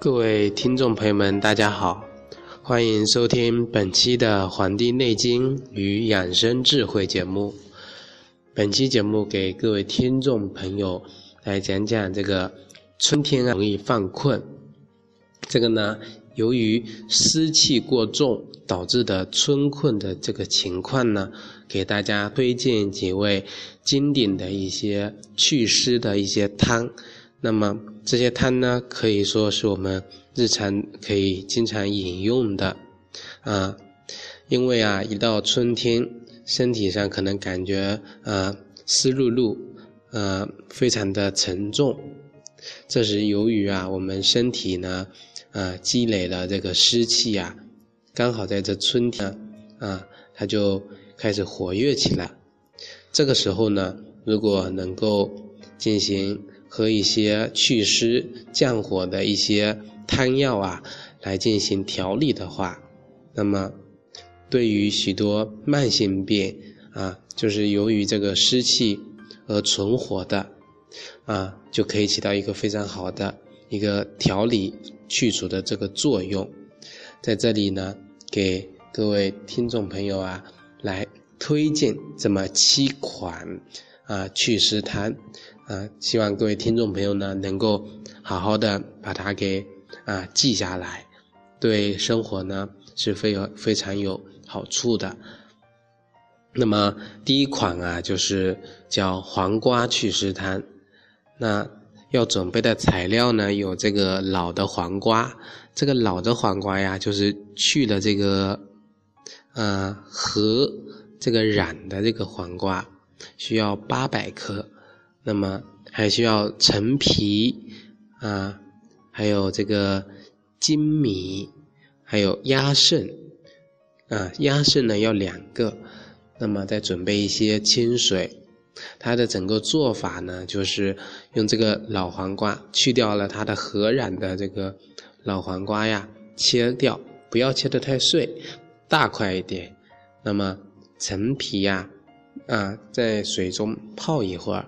各位听众朋友们，大家好，欢迎收听本期的《黄帝内经与养生智慧》节目。本期节目给各位听众朋友来讲讲这个春天啊容易犯困，这个呢由于湿气过重导致的春困的这个情况呢，给大家推荐几味经典的一些祛湿的一些汤。那么这些汤呢，可以说是我们日常可以经常饮用的，啊，因为啊，一到春天，身体上可能感觉啊湿漉漉，呃，非常的沉重，这是由于啊，我们身体呢，啊，积累了这个湿气啊，刚好在这春天啊，它就开始活跃起来，这个时候呢，如果能够进行。和一些祛湿降火的一些汤药啊，来进行调理的话，那么对于许多慢性病啊，就是由于这个湿气而存活的啊，就可以起到一个非常好的一个调理去除的这个作用。在这里呢，给各位听众朋友啊，来推荐这么七款啊祛湿汤。啊，希望各位听众朋友呢，能够好好的把它给啊记下来，对生活呢是非常非常有好处的。那么第一款啊，就是叫黄瓜祛湿汤。那要准备的材料呢，有这个老的黄瓜，这个老的黄瓜呀，就是去了这个呃核这个染的这个黄瓜，需要八百克。那么还需要陈皮啊，还有这个粳米，还有鸭肾啊，鸭肾呢要两个。那么再准备一些清水。它的整个做法呢，就是用这个老黄瓜去掉了它的核染的这个老黄瓜呀，切掉，不要切得太碎，大块一点。那么陈皮呀，啊，在水中泡一会儿。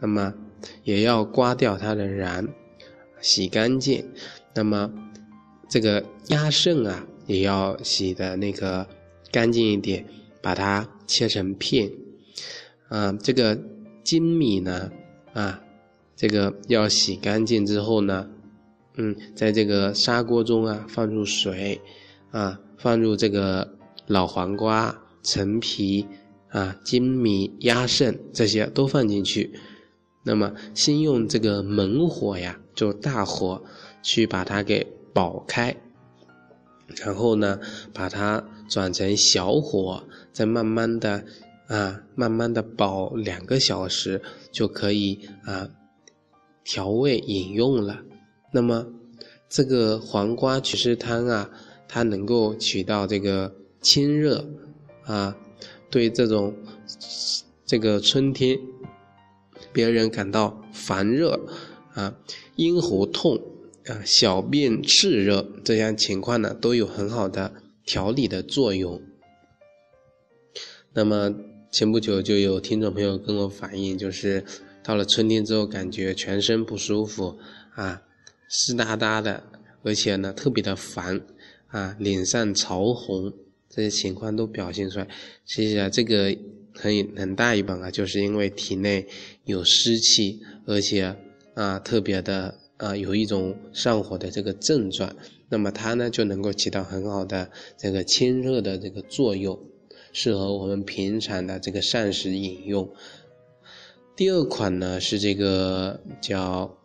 那么也要刮掉它的瓤，洗干净。那么这个鸭肾啊，也要洗的那个干净一点，把它切成片。啊，这个粳米呢，啊，这个要洗干净之后呢，嗯，在这个砂锅中啊，放入水，啊，放入这个老黄瓜、陈皮、啊粳米、鸭肾这些都放进去。那么，先用这个猛火呀，就大火去把它给煲开，然后呢，把它转成小火，再慢慢的啊，慢慢的煲两个小时，就可以啊调味饮用了。那么，这个黄瓜祛湿汤啊，它能够起到这个清热啊，对这种这个春天。别人感到烦热啊、咽喉痛啊、小便炽热这样情况呢，都有很好的调理的作用。那么前不久就有听众朋友跟我反映，就是到了春天之后，感觉全身不舒服啊，湿哒哒的，而且呢特别的烦啊，脸上潮红，这些情况都表现出来。其实啊，这个。很很大一部分啊，就是因为体内有湿气，而且啊特别的啊有一种上火的这个症状，那么它呢就能够起到很好的这个清热的这个作用，适合我们平常的这个膳食饮用。第二款呢是这个叫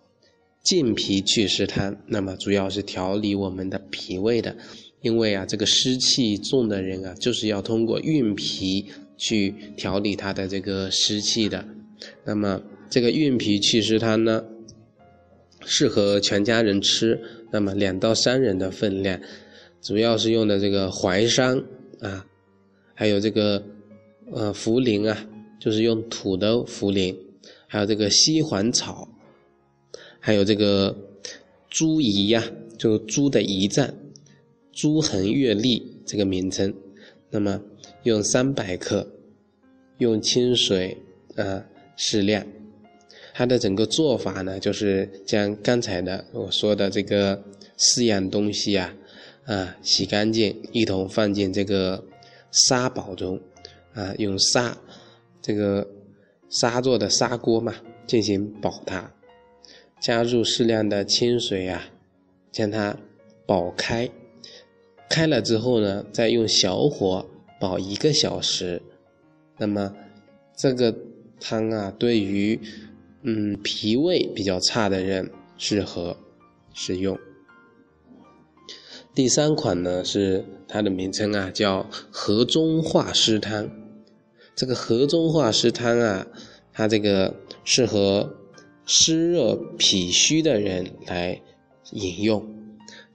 健脾祛湿汤，那么主要是调理我们的脾胃的，因为啊这个湿气重的人啊，就是要通过运脾。去调理它的这个湿气的，那么这个运脾祛湿汤呢，适合全家人吃，那么两到三人的分量，主要是用的这个淮山啊，还有这个呃茯苓啊，就是用土的茯苓，还有这个西黄草，还有这个猪胰呀，就猪的胰脏，猪横月粒这个名称，那么。用三百克，用清水啊适量。它的整个做法呢，就是将刚才的我说的这个四样东西啊，啊，洗干净，一同放进这个砂煲中，啊，用砂这个砂做的砂锅嘛，进行煲它，加入适量的清水啊，将它煲开，开了之后呢，再用小火煲一个小时，那么这个汤啊，对于嗯脾胃比较差的人适合食用。第三款呢是它的名称啊，叫河中化湿汤。这个河中化湿汤啊，它这个适合湿热脾虚的人来饮用。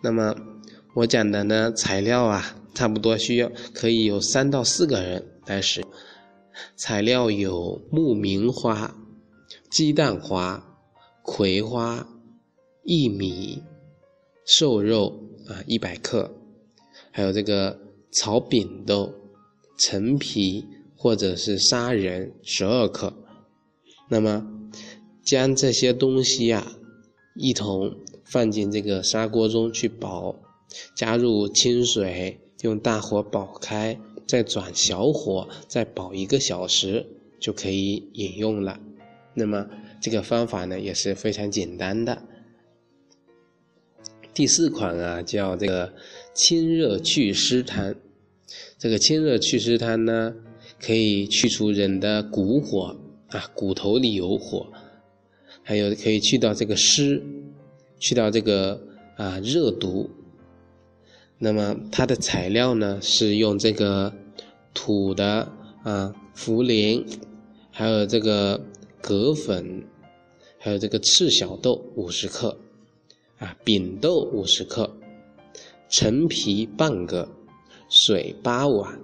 那么我讲的呢材料啊，差不多需要可以有三到四个人来使。材料有木棉花、鸡蛋花、葵花、薏米、瘦肉。啊，一百克，还有这个炒扁豆、陈皮或者是砂仁十二克。那么，将这些东西呀一同放进这个砂锅中去煲，加入清水，用大火煲开，再转小火再煲一个小时，就可以饮用了。那么这个方法呢也是非常简单的。第四款啊，叫这个清热祛湿汤。这个清热祛湿汤呢，可以去除人的骨火啊，骨头里有火，还有可以去掉这个湿，去掉这个啊热毒。那么它的材料呢，是用这个土的啊茯苓，还有这个葛粉，还有这个赤小豆五十克。啊，扁豆五十克，陈皮半个，水八碗。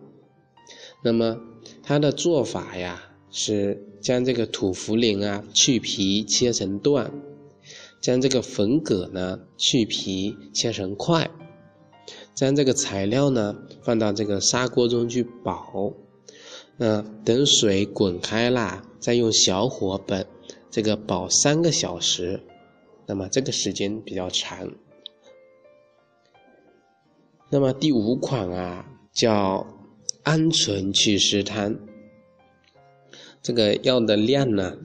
那么它的做法呀，是将这个土茯苓啊去皮切成段，将这个粉葛呢去皮切成块，将这个材料呢放到这个砂锅中去煲。那等水滚开了，再用小火本这个煲三个小时。那么这个时间比较长。那么第五款啊，叫鹌鹑祛湿汤。这个药的量呢，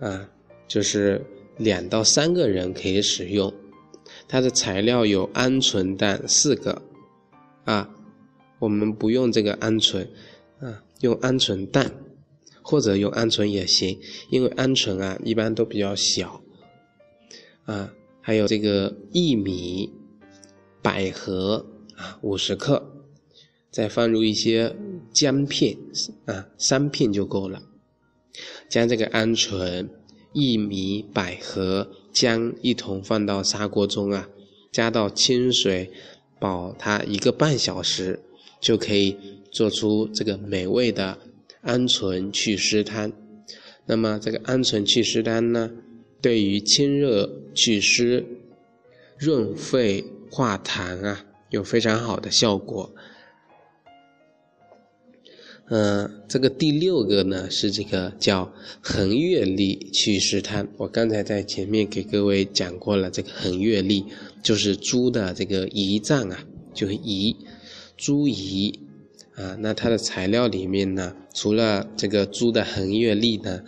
啊，就是两到三个人可以使用。它的材料有鹌鹑蛋四个，啊，我们不用这个鹌鹑，啊，用鹌鹑蛋，或者用鹌鹑也行，因为鹌鹑啊一般都比较小。啊，还有这个薏米、百合啊，五十克，再放入一些姜片啊，三片就够了。将这个鹌鹑、薏米、百合、姜一同放到砂锅中啊，加到清水煲它一个半小时，就可以做出这个美味的鹌鹑祛湿汤。那么这个鹌鹑祛湿汤呢？对于清热祛湿、润肺化痰啊，有非常好的效果。嗯，这个第六个呢是这个叫恒月丽祛湿汤。我刚才在前面给各位讲过了，这个恒月丽就是猪的这个胰脏啊，就是胰，猪胰啊。那它的材料里面呢，除了这个猪的恒月丽呢。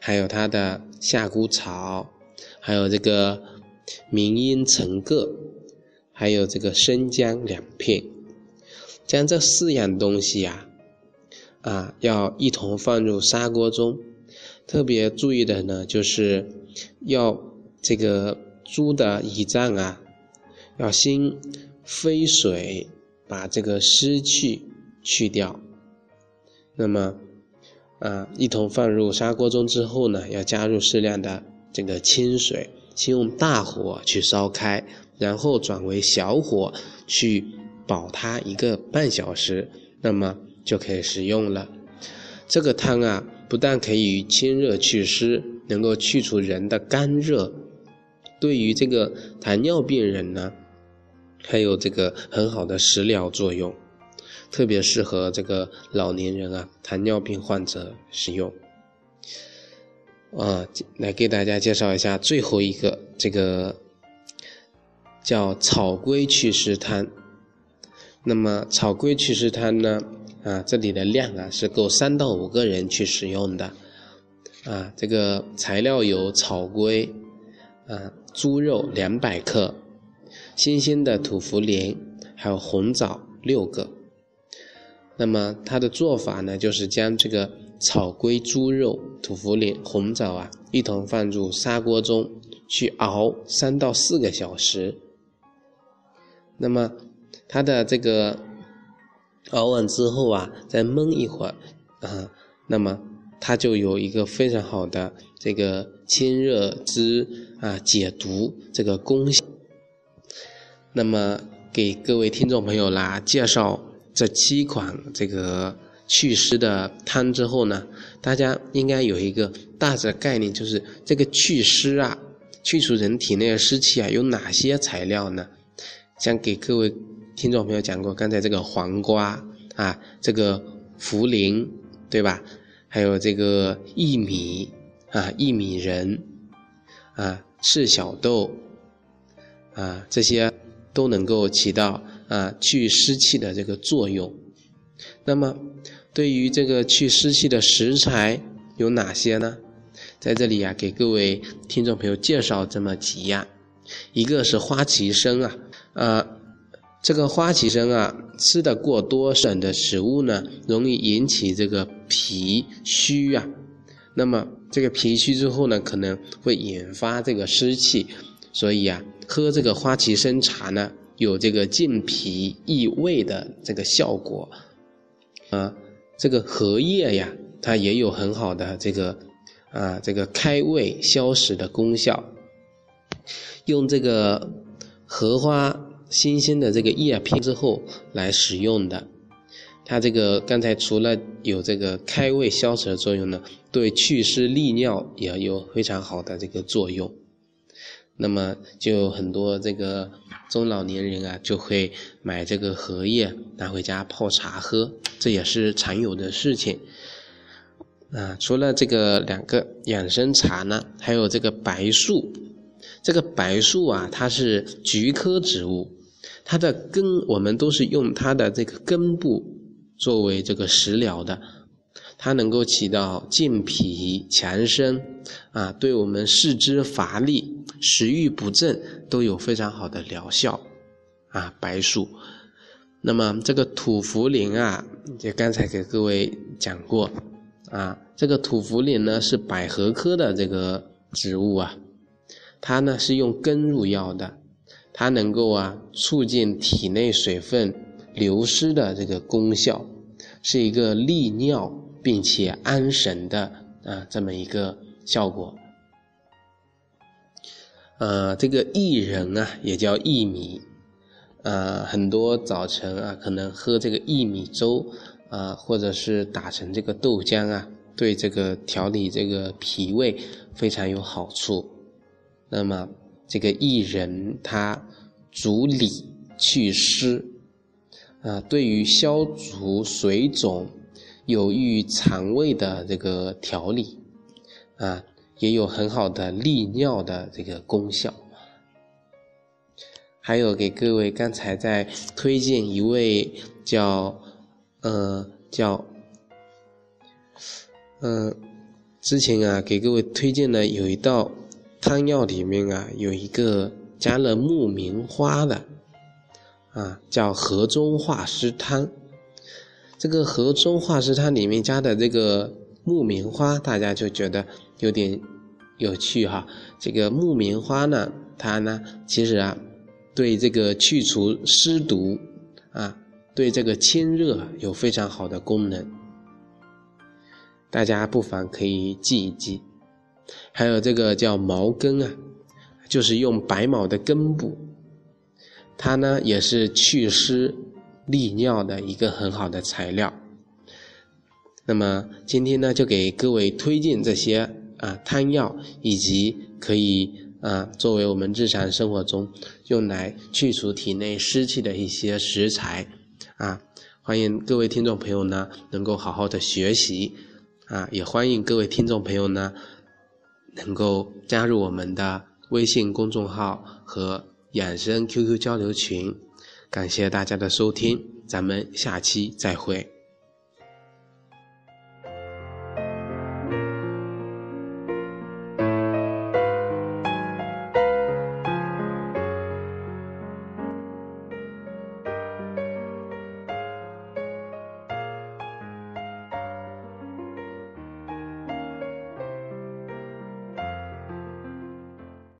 还有它的夏枯草，还有这个明茵橙个，还有这个生姜两片，将这四样东西呀，啊，要一同放入砂锅中。特别注意的呢，就是要这个猪的胰脏啊，要先飞水把这个湿气去掉。那么。啊，一同放入砂锅中之后呢，要加入适量的这个清水，先用大火去烧开，然后转为小火去煲它一个半小时，那么就可以食用了。这个汤啊，不但可以清热祛湿，能够去除人的干热，对于这个糖尿病人呢，还有这个很好的食疗作用。特别适合这个老年人啊，糖尿病患者使用。啊，来给大家介绍一下最后一个这个叫草龟祛湿汤。那么草龟祛湿汤呢，啊，这里的量啊是够三到五个人去使用的。啊，这个材料有草龟，啊，猪肉两百克，新鲜的土茯苓，还有红枣六个。那么它的做法呢，就是将这个草龟、猪肉、土茯苓、红枣啊，一同放入砂锅中去熬三到四个小时。那么它的这个熬完之后啊，再焖一会儿啊，那么它就有一个非常好的这个清热之啊、解毒这个功效。那么给各位听众朋友啦介绍这七款这个祛湿的汤之后呢，大家应该有一个大致概念，就是这个祛湿啊，去除人体内的湿气啊，有哪些材料呢？像给各位听众朋友讲过，刚才这个黄瓜啊，这个茯苓，对吧？还有这个薏米啊，薏米仁啊，赤小豆啊，这些都能够起到啊去湿气的这个作用。那么，对于这个去湿气的食材有哪些呢？在这里啊，给各位听众朋友介绍这么几样，一个是花旗参啊。啊，这个花旗参啊，吃的过多省的食物呢，容易引起这个脾虚啊。那么这个脾虚之后呢，可能会引发这个湿气，所以啊，喝这个花旗参茶呢，有这个健脾益胃的这个效果。啊，这个荷叶呀，它也有很好的这个啊，这个开胃消食的功效。用这个。荷花新鲜的这个叶片之后来使用的，它这个刚才除了有这个开胃消食的作用呢，对祛湿利尿也有非常好的这个作用。那么就很多这个中老年人啊，就会买这个荷叶拿回家泡茶喝，这也是常有的事情。啊，除了这个两个养生茶呢，还有这个白术。这个白术啊，它是菊科植物，它的根我们都是用它的这个根部作为这个食疗的，它能够起到健脾强身啊，对我们四肢乏力、食欲不振都有非常好的疗效啊。白术，那么这个土茯苓啊，也刚才给各位讲过啊，这个土茯苓呢是百合科的这个植物啊。它呢是用根入药的，它能够啊促进体内水分流失的这个功效，是一个利尿并且安神的啊这么一个效果。呃，这个薏仁啊也叫薏米，呃，很多早晨啊可能喝这个薏米粥啊，或者是打成这个豆浆啊，对这个调理这个脾胃非常有好处。那么，这个薏仁它主理祛湿，啊，对于消除水肿、有益于肠胃的这个调理，啊，也有很好的利尿的这个功效。还有给各位刚才在推荐一位叫，呃，叫，嗯，之前啊给各位推荐的有一道。汤药里面啊，有一个加了木棉花的，啊，叫河中化湿汤。这个河中化湿汤里面加的这个木棉花，大家就觉得有点有趣哈。这个木棉花呢，它呢，其实啊，对这个去除湿毒啊，对这个清热有非常好的功能。大家不妨可以记一记。还有这个叫毛根啊，就是用白毛的根部，它呢也是祛湿利尿的一个很好的材料。那么今天呢就给各位推荐这些啊汤药，以及可以啊作为我们日常生活中用来去除体内湿气的一些食材啊，欢迎各位听众朋友呢能够好好的学习啊，也欢迎各位听众朋友呢。能够加入我们的微信公众号和养生 QQ 交流群。感谢大家的收听，咱们下期再会。